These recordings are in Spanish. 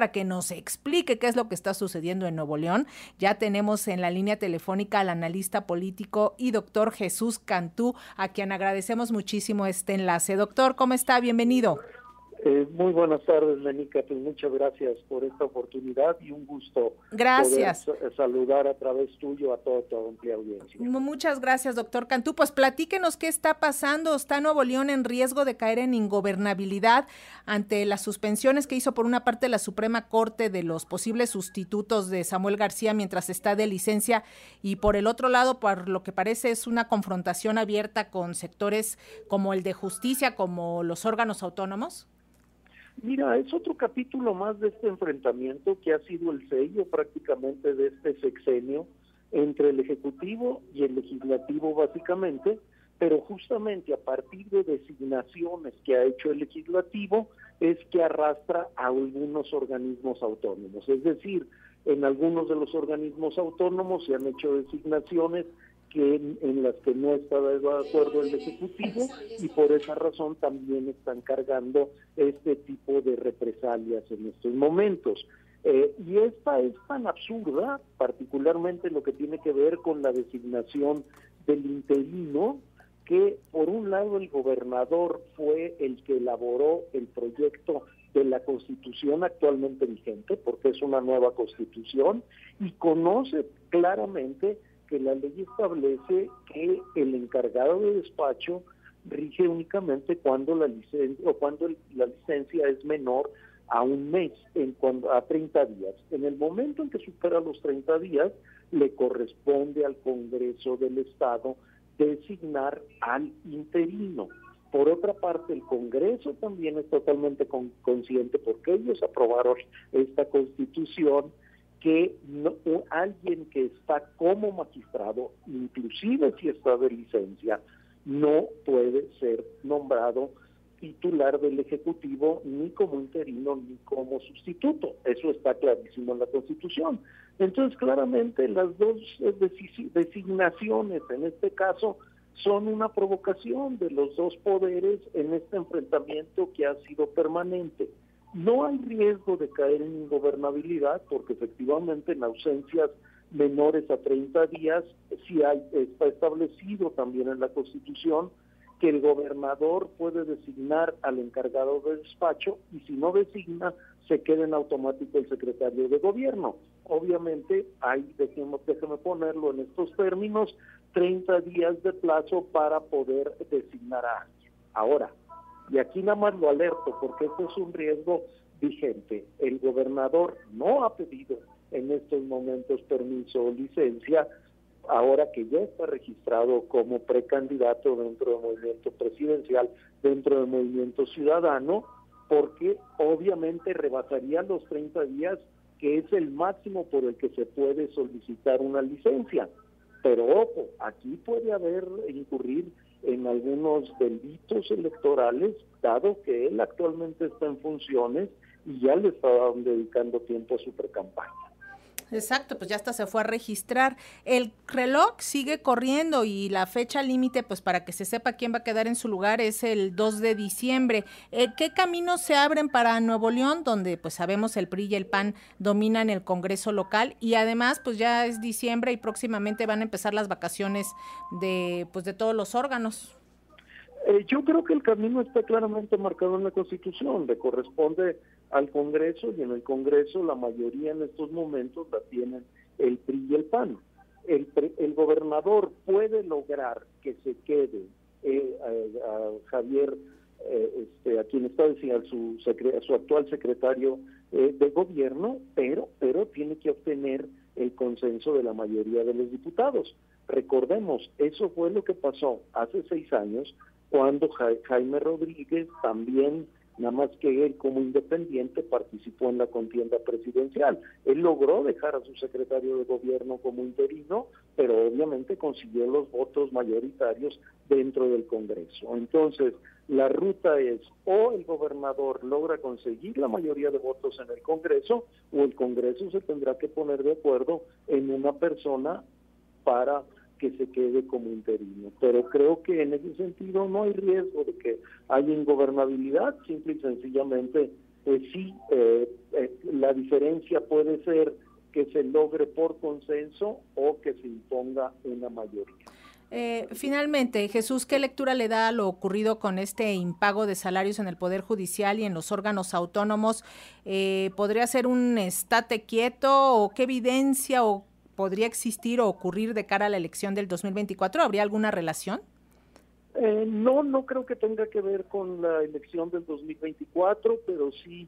para que nos explique qué es lo que está sucediendo en Nuevo León. Ya tenemos en la línea telefónica al analista político y doctor Jesús Cantú, a quien agradecemos muchísimo este enlace. Doctor, ¿cómo está? Bienvenido. Eh, muy buenas tardes, Lenica. Pues muchas gracias por esta oportunidad y un gusto. Gracias. Poder saludar a través tuyo a toda tu amplia audiencia. Muchas gracias, doctor Cantú. Pues platíquenos qué está pasando. ¿Está Nuevo León en riesgo de caer en ingobernabilidad ante las suspensiones que hizo por una parte la Suprema Corte de los posibles sustitutos de Samuel García mientras está de licencia y por el otro lado, por lo que parece es una confrontación abierta con sectores como el de justicia, como los órganos autónomos? Mira, es otro capítulo más de este enfrentamiento que ha sido el sello prácticamente de este sexenio entre el Ejecutivo y el Legislativo básicamente, pero justamente a partir de designaciones que ha hecho el Legislativo es que arrastra a algunos organismos autónomos. Es decir, en algunos de los organismos autónomos se han hecho designaciones que en, las que no está de acuerdo el Ejecutivo y por esa razón también están cargando este tipo de represalias en estos momentos. Eh, y esta es tan absurda, particularmente lo que tiene que ver con la designación del interino, que por un lado el gobernador fue el que elaboró el proyecto de la constitución actualmente vigente, porque es una nueva constitución, y conoce claramente que la ley establece que el encargado de despacho rige únicamente cuando la licencia o cuando la licencia es menor a un mes, en cuando, a 30 días. En el momento en que supera los 30 días, le corresponde al Congreso del Estado designar al interino. Por otra parte, el Congreso también es totalmente consciente porque ellos aprobaron esta constitución que no, alguien que está como magistrado, inclusive si está de licencia, no puede ser nombrado titular del Ejecutivo ni como interino ni como sustituto. Eso está clarísimo en la Constitución. Entonces, claramente las dos designaciones en este caso son una provocación de los dos poderes en este enfrentamiento que ha sido permanente. No hay riesgo de caer en ingobernabilidad porque efectivamente en ausencias menores a 30 días sí hay, está establecido también en la Constitución que el gobernador puede designar al encargado de despacho y si no designa se queda en automático el secretario de gobierno. Obviamente hay, déjeme, déjeme ponerlo en estos términos, 30 días de plazo para poder designar a alguien. Ahora, y aquí nada más lo alerto porque esto es un riesgo vigente. El gobernador no ha pedido en estos momentos permiso o licencia, ahora que ya está registrado como precandidato dentro del movimiento presidencial, dentro del movimiento ciudadano, porque obviamente rebasaría los 30 días, que es el máximo por el que se puede solicitar una licencia. Pero ojo, aquí puede haber incurrir en algunos delitos electorales, dado que él actualmente está en funciones y ya le estaban dedicando tiempo a su precampaña. Exacto, pues ya hasta se fue a registrar. El reloj sigue corriendo y la fecha límite, pues para que se sepa quién va a quedar en su lugar, es el 2 de diciembre. Eh, ¿Qué caminos se abren para Nuevo León, donde pues sabemos el PRI y el PAN dominan el Congreso local y además pues ya es diciembre y próximamente van a empezar las vacaciones de pues de todos los órganos? Eh, yo creo que el camino está claramente marcado en la Constitución, le corresponde al Congreso y en el Congreso la mayoría en estos momentos la tienen el PRI y el PAN. El, el gobernador puede lograr que se quede eh, a, Javier, eh, este, a quien está diciendo su, su actual secretario de gobierno, pero, pero tiene que obtener el consenso de la mayoría de los diputados. Recordemos, eso fue lo que pasó hace seis años cuando Jaime Rodríguez también, nada más que él como independiente, participó en la contienda presidencial. Él logró dejar a su secretario de gobierno como interino, pero obviamente consiguió los votos mayoritarios dentro del Congreso. Entonces, la ruta es o el gobernador logra conseguir la mayoría de votos en el Congreso o el Congreso se tendrá que poner de acuerdo en una persona para que se quede como interino. Pero creo que en ese sentido no hay riesgo de que haya ingobernabilidad, simple y sencillamente pues sí, eh, eh, la diferencia puede ser que se logre por consenso o que se imponga una mayoría. Eh, finalmente, Jesús, ¿qué lectura le da a lo ocurrido con este impago de salarios en el Poder Judicial y en los órganos autónomos? Eh, ¿Podría ser un estate quieto o qué evidencia o podría existir o ocurrir de cara a la elección del 2024? ¿Habría alguna relación? Eh, no, no creo que tenga que ver con la elección del 2024, pero sí,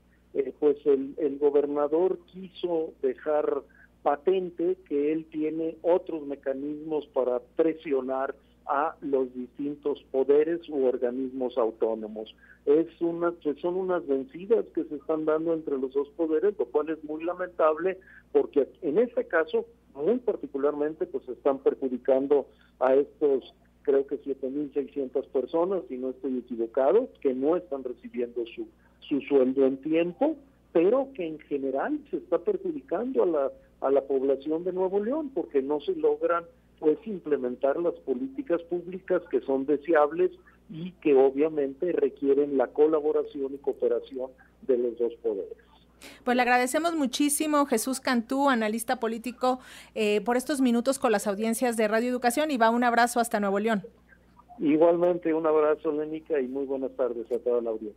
pues el, el gobernador quiso dejar patente que él tiene otros mecanismos para presionar a los distintos poderes u organismos autónomos. Es una, pues son unas vencidas que se están dando entre los dos poderes, lo cual es muy lamentable porque en este caso, muy particularmente, pues están perjudicando a estos creo que 7.600 personas, si no estoy equivocado, que no están recibiendo su, su sueldo en tiempo, pero que en general se está perjudicando a la a la población de Nuevo León porque no se logran pues implementar las políticas públicas que son deseables y que obviamente requieren la colaboración y cooperación de los dos poderes. Pues le agradecemos muchísimo, Jesús Cantú, analista político, eh, por estos minutos con las audiencias de Radio Educación y va un abrazo hasta Nuevo León. Igualmente, un abrazo, Lénica, y muy buenas tardes a toda la audiencia.